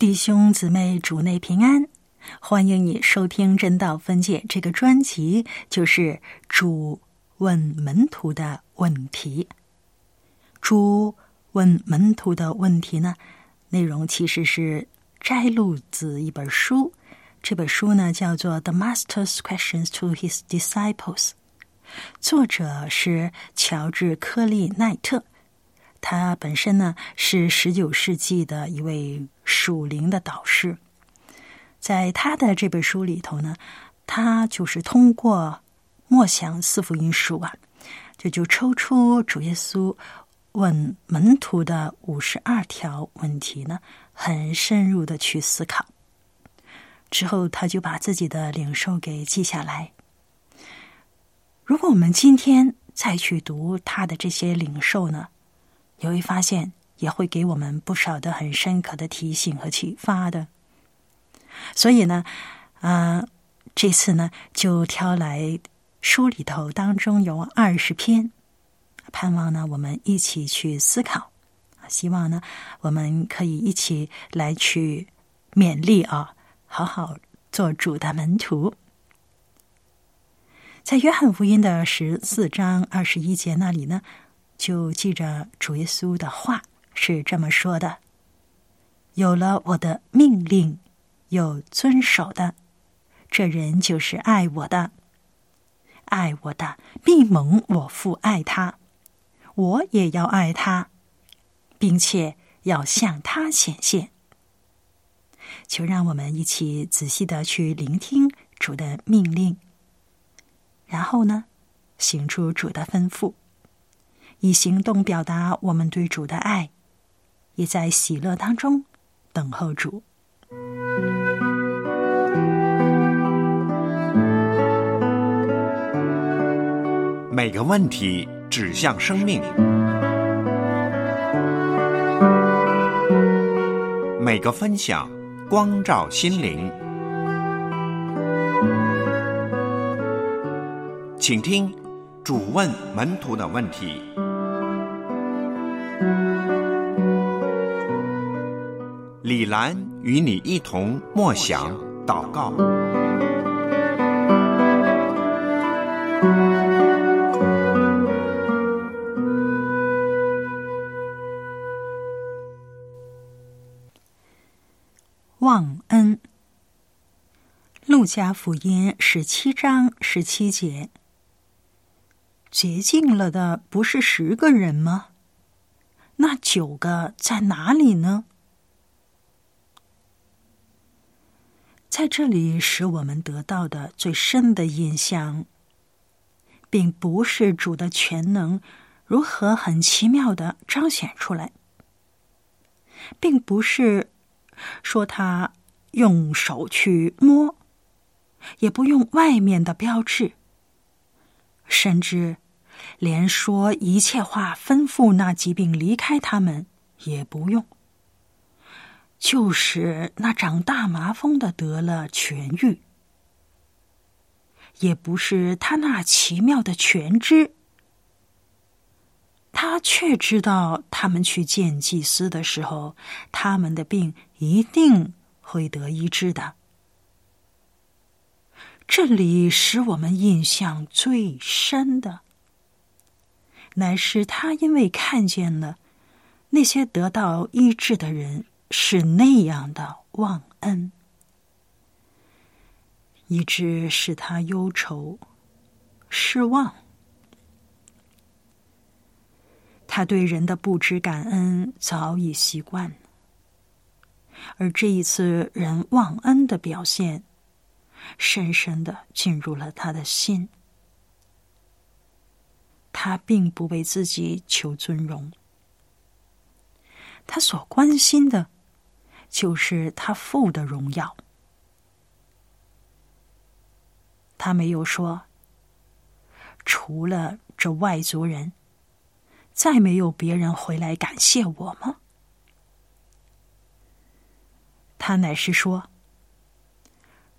弟兄姊妹，主内平安！欢迎你收听《真道分界》这个专辑，就是主问门徒的问题。主问门徒的问题呢，内容其实是摘录自一本书，这本书呢叫做《The Master's Questions to His Disciples》，作者是乔治·科利奈特。他本身呢是十九世纪的一位属灵的导师，在他的这本书里头呢，他就是通过默想四福音书啊，这就抽出主耶稣问门徒的五十二条问题呢，很深入的去思考。之后，他就把自己的领受给记下来。如果我们今天再去读他的这些领受呢？你会发现，也会给我们不少的很深刻的提醒和启发的。所以呢，啊，这次呢，就挑来书里头当中有二十篇，盼望呢，我们一起去思考。希望呢，我们可以一起来去勉励啊，好好做主的门徒。在约翰福音的十四章二十一节那里呢。就记着主耶稣的话是这么说的：“有了我的命令，有遵守的，这人就是爱我的。爱我的，必蒙我父爱他，我也要爱他，并且要向他显现。”就让我们一起仔细的去聆听主的命令，然后呢，行出主的吩咐。以行动表达我们对主的爱，也在喜乐当中等候主。每个问题指向生命，每个分享光照心灵，请听主问门徒的问题。李兰与你一同默想祷告。忘恩。路加福音十七章十七节：洁净了的不是十个人吗？那九个在哪里呢？在这里，使我们得到的最深的印象，并不是主的全能如何很奇妙的彰显出来，并不是说他用手去摸，也不用外面的标志，甚至连说一切话吩咐那疾病离开他们也不用。就是那长大麻风的得了痊愈，也不是他那奇妙的全知，他却知道他们去见祭司的时候，他们的病一定会得医治的。这里使我们印象最深的，乃是他因为看见了那些得到医治的人。是那样的忘恩，以致使他忧愁、失望。他对人的不知感恩早已习惯，而这一次人忘恩的表现，深深的进入了他的心。他并不为自己求尊荣，他所关心的。就是他父的荣耀。他没有说，除了这外族人，再没有别人回来感谢我吗？他乃是说，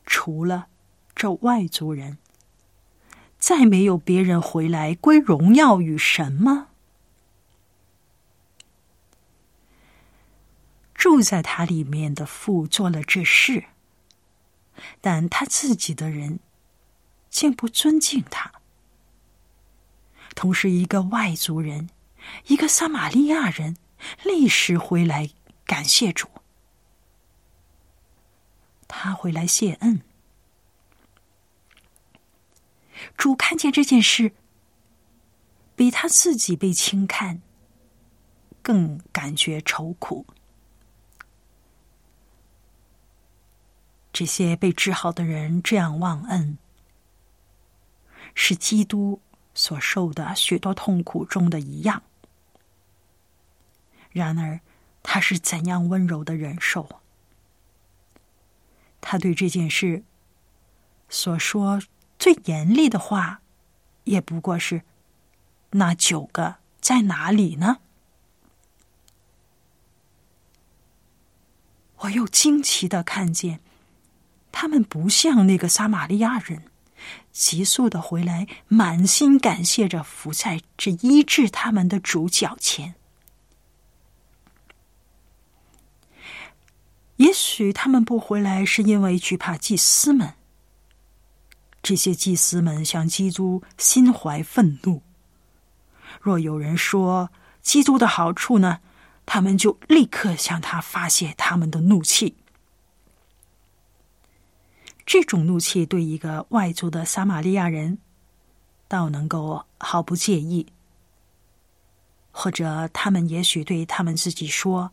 除了这外族人，再没有别人回来归荣耀与神吗？住在他里面的父做了这事，但他自己的人。竟不尊敬他。同时，一个外族人，一个撒玛利亚人，立时回来感谢主。他回来谢恩。主看见这件事，比他自己被轻看更感觉愁苦。这些被治好的人这样忘恩。是基督所受的许多痛苦中的一样。然而，他是怎样温柔的忍受？他对这件事所说最严厉的话，也不过是：“那九个在哪里呢？”我又惊奇的看见，他们不像那个撒玛利亚人。急速的回来，满心感谢着伏在这医治他们的主脚前。也许他们不回来，是因为惧怕祭司们。这些祭司们向基督心怀愤怒。若有人说基督的好处呢，他们就立刻向他发泄他们的怒气。这种怒气对一个外族的撒玛利亚人，倒能够毫不介意。或者他们也许对他们自己说：“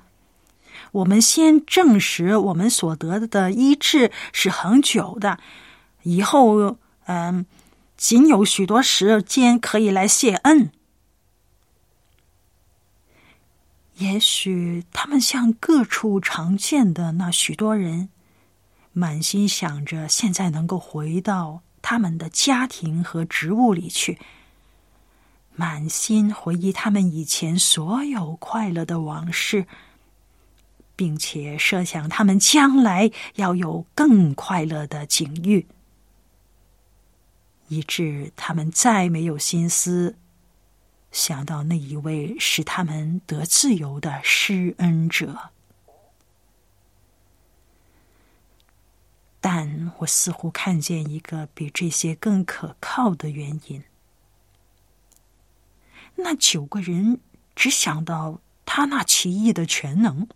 我们先证实我们所得的医治是恒久的，以后嗯，仅有许多时间可以来谢恩。”也许他们像各处常见的那许多人。满心想着现在能够回到他们的家庭和职务里去，满心回忆他们以前所有快乐的往事，并且设想他们将来要有更快乐的境遇，以致他们再没有心思想到那一位使他们得自由的施恩者。但我似乎看见一个比这些更可靠的原因。那九个人只想到他那奇异的全能，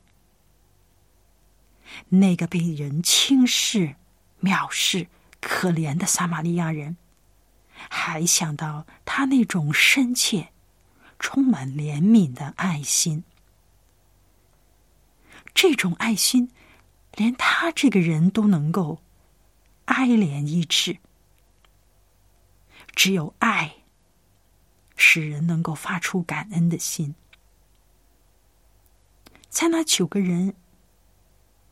那个被人轻视、藐视、可怜的撒玛利亚人，还想到他那种深切、充满怜悯的爱心。这种爱心。连他这个人都能够哀怜医治，只有爱使人能够发出感恩的心。在那九个人，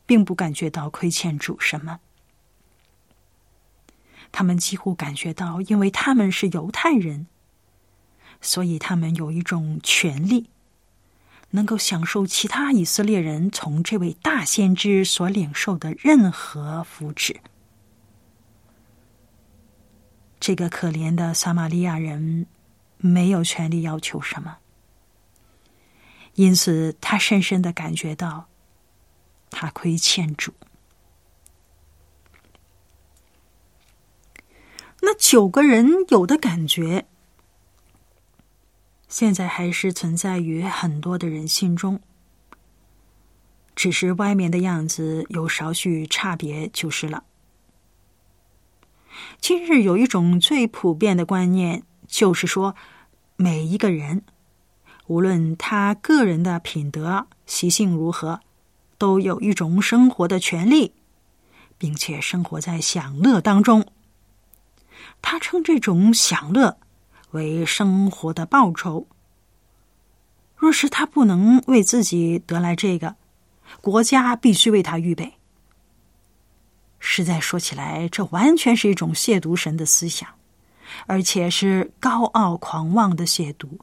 并不感觉到亏欠主什么，他们几乎感觉到，因为他们是犹太人，所以他们有一种权利。能够享受其他以色列人从这位大先知所领受的任何福祉。这个可怜的撒玛利亚人没有权利要求什么，因此他深深的感觉到他亏欠主。那九个人有的感觉。现在还是存在于很多的人心中，只是外面的样子有少许差别就是了。今日有一种最普遍的观念，就是说，每一个人，无论他个人的品德习性如何，都有一种生活的权利，并且生活在享乐当中。他称这种享乐。为生活的报酬。若是他不能为自己得来这个，国家必须为他预备。实在说起来，这完全是一种亵渎神的思想，而且是高傲狂妄的亵渎。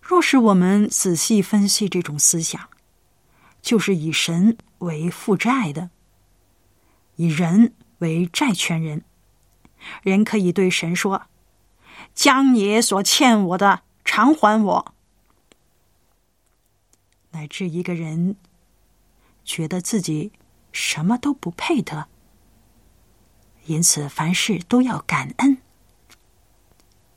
若是我们仔细分析这种思想，就是以神为负债的，以人为债权人，人可以对神说：“将你所欠我的偿还我。”乃至一个人觉得自己什么都不配得，因此凡事都要感恩，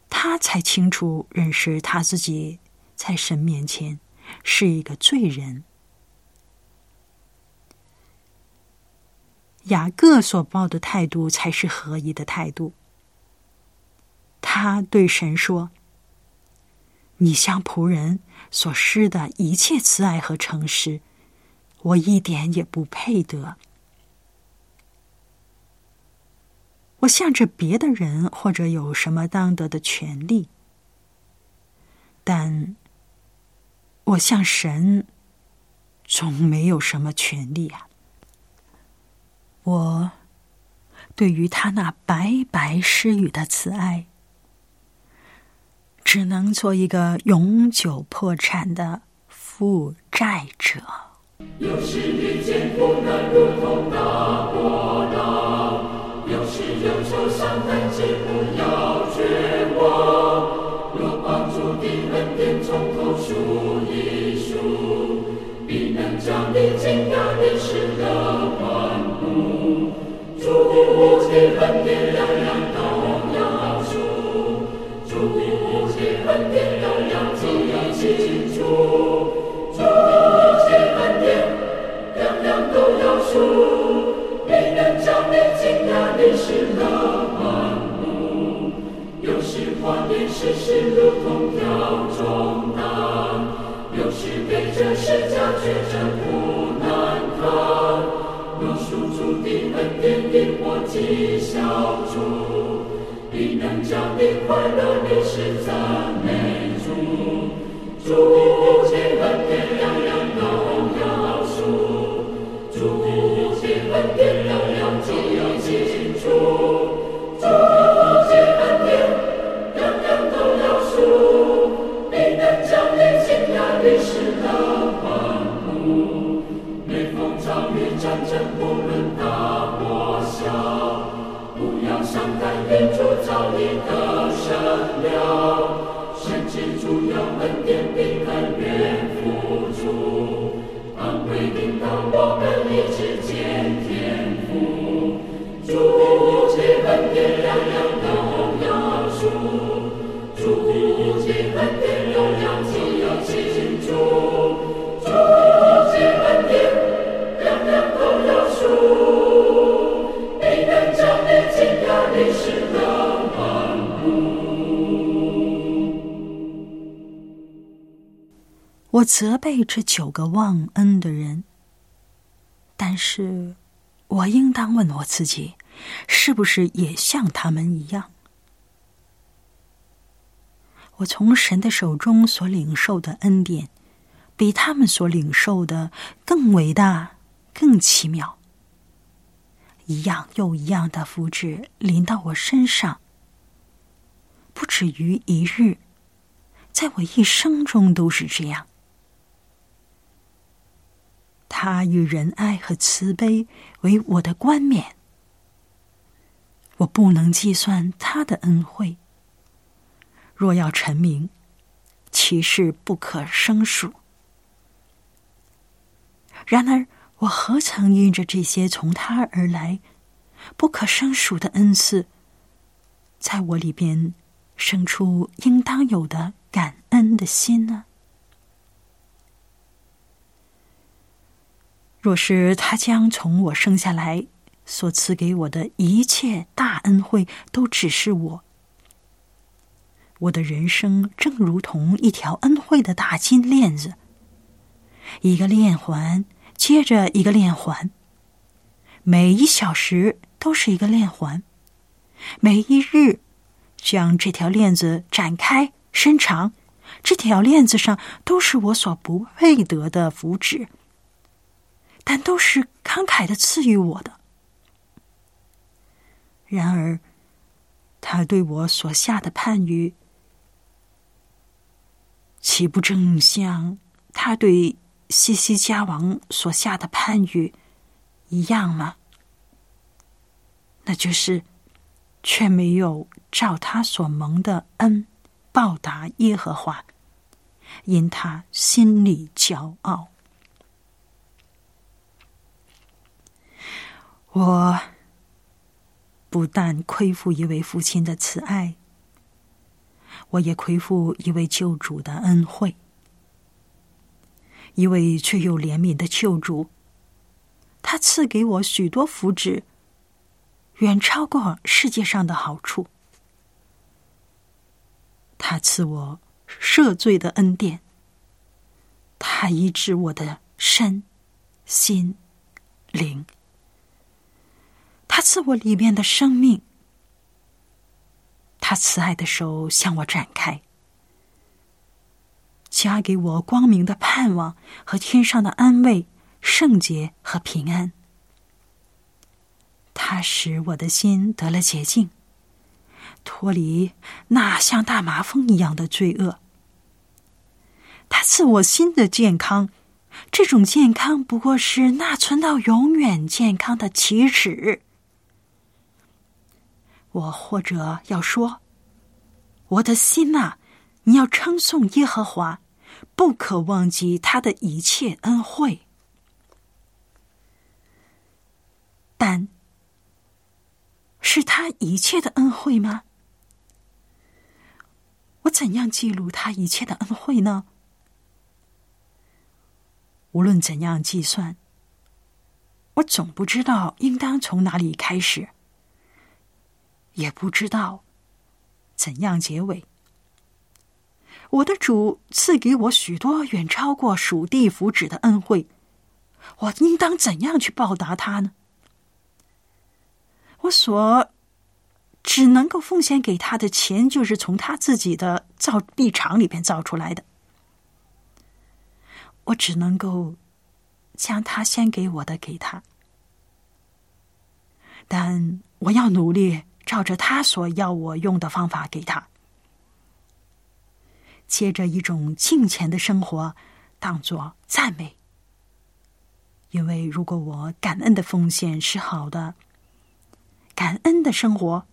他才清楚认识他自己。在神面前是一个罪人。雅各所抱的态度才是合一的态度。他对神说：“你向仆人所施的一切慈爱和诚实，我一点也不配得。我向着别的人或者有什么当得的权利，但……”我向神，总没有什么权利啊！我对于他那白白施予的慈爱，只能做一个永久破产的负债者。有时遇见苦难如同大波浪，有时忧愁伤感，只不要绝望。若帮助的恩典从头数一数，必能将你惊讶的事乐欢呼。主的恩典样样都要数，主的恩典样样都要清楚，主的恩典引我记小主，必能将你快乐的事赞美主。主的恩典样样都要数，主的恩典样样都要记住。我我责备这九个忘恩的人，但是我应当问我自己，是不是也像他们一样？我从神的手中所领受的恩典，比他们所领受的更伟大、更奇妙。一样又一样的福祉临到我身上，不止于一日，在我一生中都是这样。他以仁爱和慈悲为我的冠冕，我不能计算他的恩惠。若要成名，其事不可胜数。然而，我何曾因着这些从他而来不可胜数的恩赐，在我里边生出应当有的感恩的心呢？若是他将从我生下来所赐给我的一切大恩惠都只是我。我的人生正如同一条恩惠的大金链子，一个链环接着一个链环，每一小时都是一个链环，每一日将这条链子展开伸长，这条链子上都是我所不配得的福祉，但都是慷慨的赐予我的。然而，他对我所下的判语，岂不正像他对西西家王所下的判语一样吗？那就是，却没有照他所蒙的恩报答耶和华，因他心里骄傲。我不但亏负一位父亲的慈爱，我也亏负一位救主的恩惠。一位却又怜悯的救主，他赐给我许多福祉，远超过世界上的好处。他赐我赦罪的恩典，他医治我的身心灵。他赐我里面的生命，他慈爱的手向我展开，加给我光明的盼望和天上的安慰、圣洁和平安。他使我的心得了洁净，脱离那像大麻风一样的罪恶。他赐我新的健康，这种健康不过是那存到永远健康的起始。我或者要说，我的心呐，你要称颂耶和华，不可忘记他的一切恩惠。但是他一切的恩惠吗？我怎样记录他一切的恩惠呢？无论怎样计算，我总不知道应当从哪里开始。也不知道怎样结尾。我的主赐给我许多远超过属地福祉的恩惠，我应当怎样去报答他呢？我所只能够奉献给他的钱，就是从他自己的造币厂里边造出来的。我只能够将他先给我的给他，但我要努力。照着他所要我用的方法给他，接着一种敬虔的生活当做赞美，因为如果我感恩的奉献是好的，感恩的生活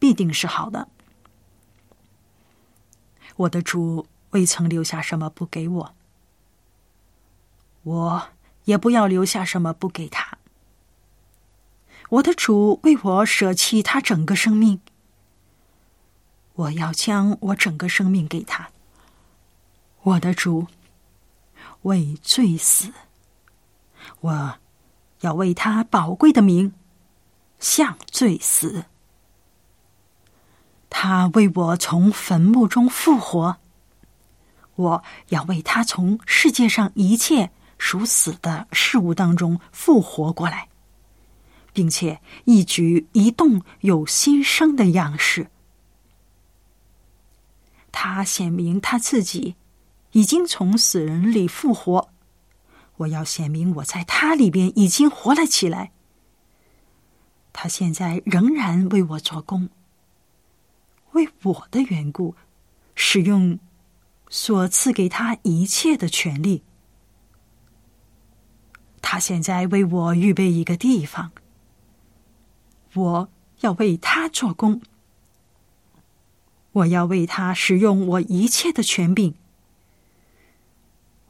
必定是好的。我的主未曾留下什么不给我，我也不要留下什么不给他。我的主为我舍弃他整个生命，我要将我整个生命给他。我的主为罪死，我要为他宝贵的名向罪死。他为我从坟墓中复活，我要为他从世界上一切属死的事物当中复活过来。并且一举一动有新生的样式。他显明他自己已经从死人里复活，我要显明我在他里边已经活了起来。他现在仍然为我做工，为我的缘故，使用所赐给他一切的权利。他现在为我预备一个地方。我要为他做工，我要为他使用我一切的权柄，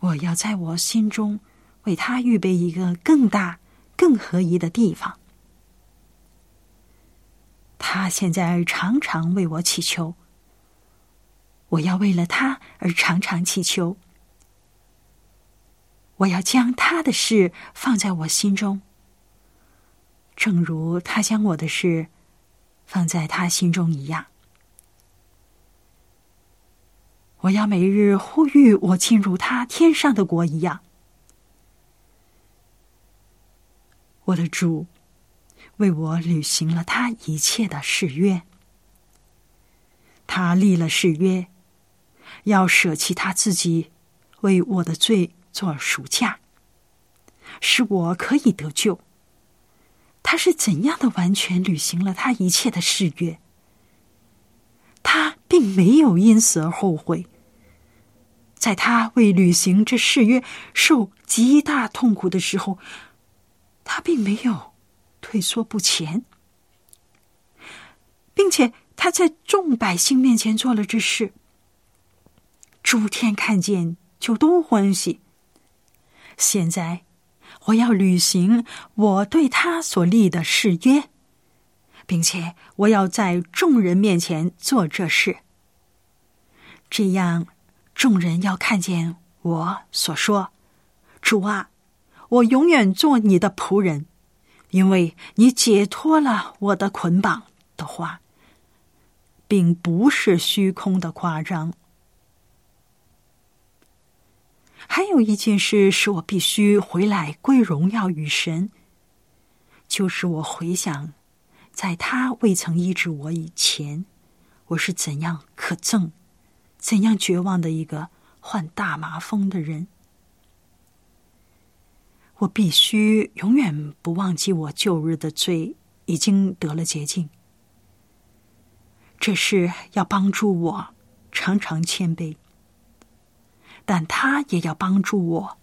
我要在我心中为他预备一个更大、更合宜的地方。他现在常常为我祈求，我要为了他而常常祈求，我要将他的事放在我心中。正如他将我的事放在他心中一样，我要每日呼吁我进入他天上的国一样。我的主为我履行了他一切的誓约，他立了誓约，要舍弃他自己，为我的罪做赎价，使我可以得救。他是怎样的完全履行了他一切的誓约？他并没有因此而后悔。在他为履行这誓约受极大痛苦的时候，他并没有退缩不前，并且他在众百姓面前做了这事。诸天看见就都欢喜。现在，我要履行我对他所立的誓约，并且我要在众人面前做这事。这样，众人要看见我所说：“主啊，我永远做你的仆人，因为你解脱了我的捆绑。”的话，并不是虚空的夸张。还有一件事是我必须回来归荣耀与神，就是我回想，在他未曾医治我以前，我是怎样可憎、怎样绝望的一个患大麻风的人。我必须永远不忘记我旧日的罪已经得了洁净，这是要帮助我常常谦卑。但他也要帮助我，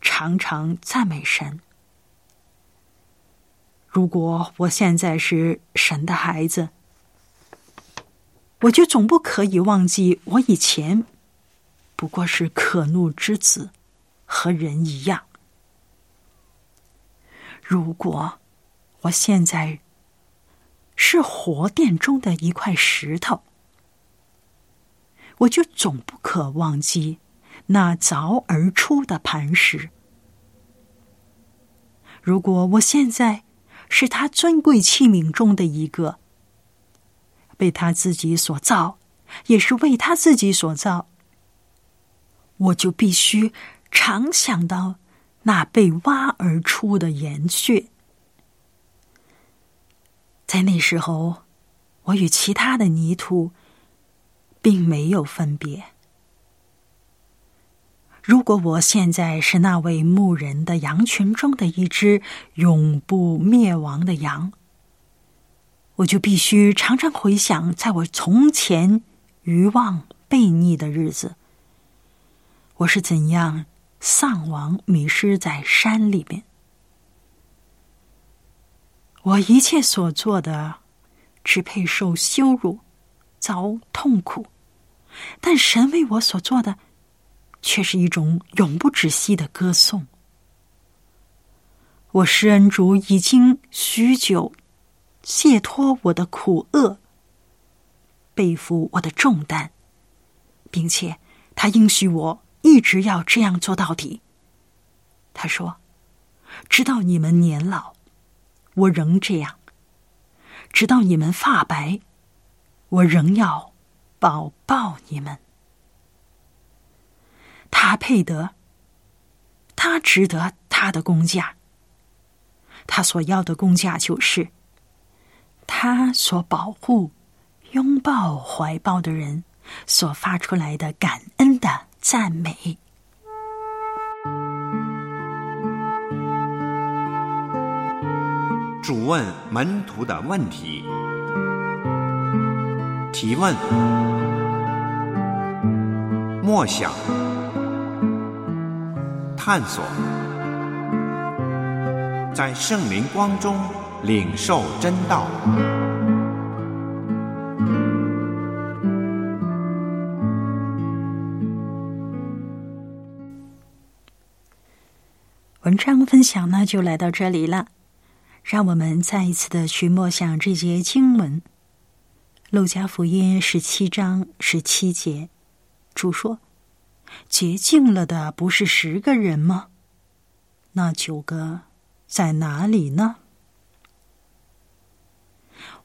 常常赞美神。如果我现在是神的孩子，我就总不可以忘记我以前不过是可怒之子，和人一样。如果我现在是火殿中的一块石头。我就总不可忘记那凿而出的磐石。如果我现在是他尊贵器皿中的一个，被他自己所造，也是为他自己所造，我就必须常想到那被挖而出的岩穴。在那时候，我与其他的泥土。并没有分别。如果我现在是那位牧人的羊群中的一只永不灭亡的羊，我就必须常常回想，在我从前愚妄悖逆的日子，我是怎样丧亡迷失在山里面。我一切所做的，只配受羞辱，遭痛苦。但神为我所做的，却是一种永不止息的歌颂。我施恩主已经许久，卸脱我的苦厄，背负我的重担，并且他应许我一直要这样做到底。他说：“直到你们年老，我仍这样；直到你们发白，我仍要。”抱抱你们，他配得，他值得他的工价。他所要的工价就是，他所保护、拥抱、怀抱的人所发出来的感恩的赞美。主问门徒的问题。提问，默想，探索，在圣灵光中领受真道。文章分享呢，就来到这里了。让我们再一次的去默想这节经文。路加福音十七章十七节，主说：“洁净了的不是十个人吗？那九个在哪里呢？”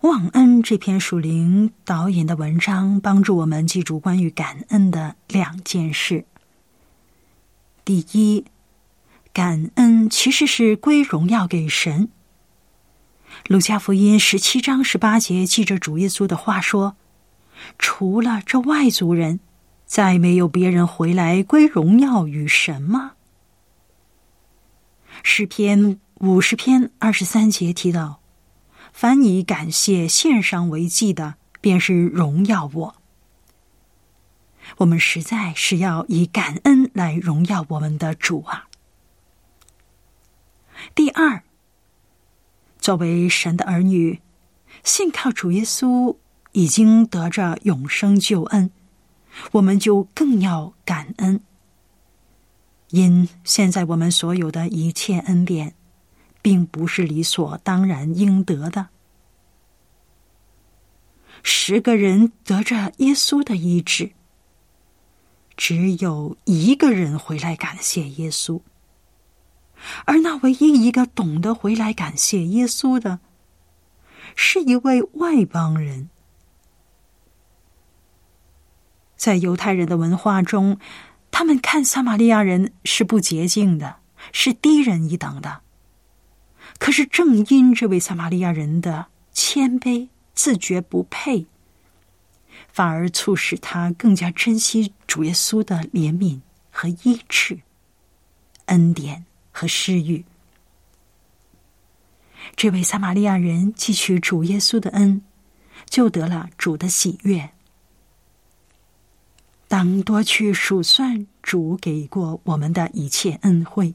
忘恩这篇属灵导引的文章，帮助我们记住关于感恩的两件事。第一，感恩其实是归荣耀给神。路加福音十七章十八节记着主耶稣的话说：“除了这外族人，再没有别人回来归荣耀与神吗？”诗篇五十篇二十三节提到：“凡以感谢献上为祭的，便是荣耀我。”我们实在是要以感恩来荣耀我们的主啊！第二，作为神的儿女，信靠主耶稣已经得着永生救恩，我们就更要感恩。因现在我们所有的一切恩典，并不是理所当然应得的。十个人得着耶稣的医治。只有一个人回来感谢耶稣，而那唯一一个懂得回来感谢耶稣的，是一位外邦人。在犹太人的文化中，他们看撒玛利亚人是不洁净的，是低人一等的。可是正因这位撒玛利亚人的谦卑、自觉不配。反而促使他更加珍惜主耶稣的怜悯和医治、恩典和施予。这位撒玛利亚人汲取主耶稣的恩，就得了主的喜悦。当多去数算主给过我们的一切恩惠，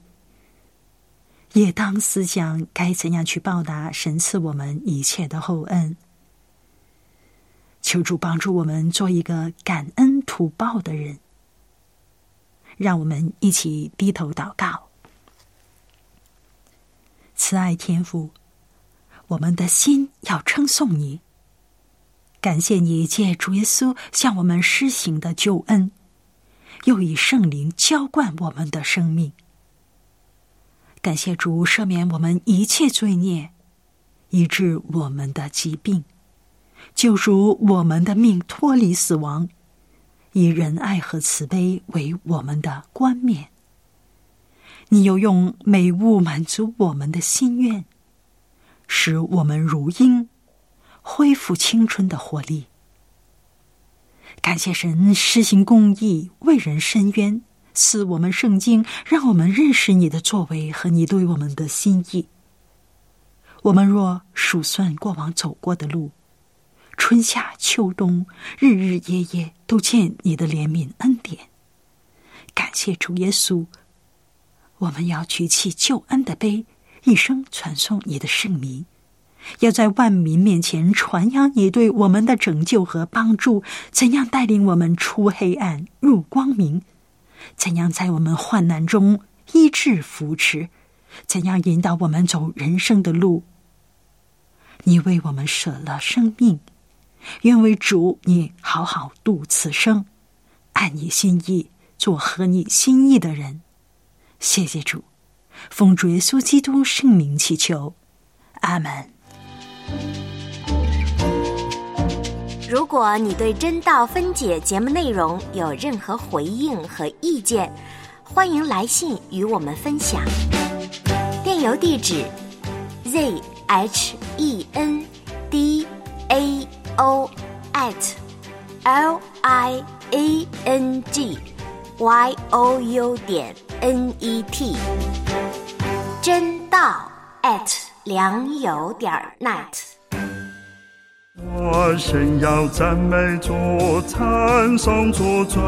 也当思想该怎样去报答神赐我们一切的厚恩。求主帮助我们做一个感恩图报的人，让我们一起低头祷告。慈爱天父，我们的心要称颂你，感谢你借主耶稣向我们施行的救恩，又以圣灵浇灌我们的生命。感谢主赦免我们一切罪孽，医治我们的疾病。救赎我们的命，脱离死亡，以仁爱和慈悲为我们的冠冕。你又用美物满足我们的心愿，使我们如鹰，恢复青春的活力。感谢神施行公义，为人伸冤，赐我们圣经，让我们认识你的作为和你对我们的心意。我们若数算过往走过的路，春夏秋冬，日日夜夜都见你的怜悯恩典。感谢主耶稣，我们要举起救恩的杯，一生传颂你的圣名，要在万民面前传扬你对我们的拯救和帮助，怎样带领我们出黑暗入光明，怎样在我们患难中医治扶持，怎样引导我们走人生的路。你为我们舍了生命。愿为主，你好好度此生，按你心意做合你心意的人。谢谢主，奉主耶稣基督圣名祈求，阿门。如果你对真道分解节目内容有任何回应和意见，欢迎来信与我们分享。电邮地址：z h e n d a。o at l i a n g y o u 点 n e t 真道 at 良友点 net。我先要赞美主，赞颂主尊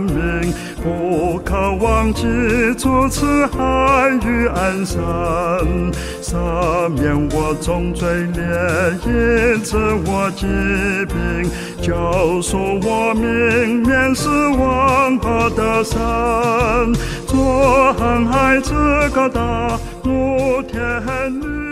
名，不可忘记主慈爱与安生，赦免我重罪孽，医治我疾病，救赎我命，免死亡和得生，做航海之歌的摩天女。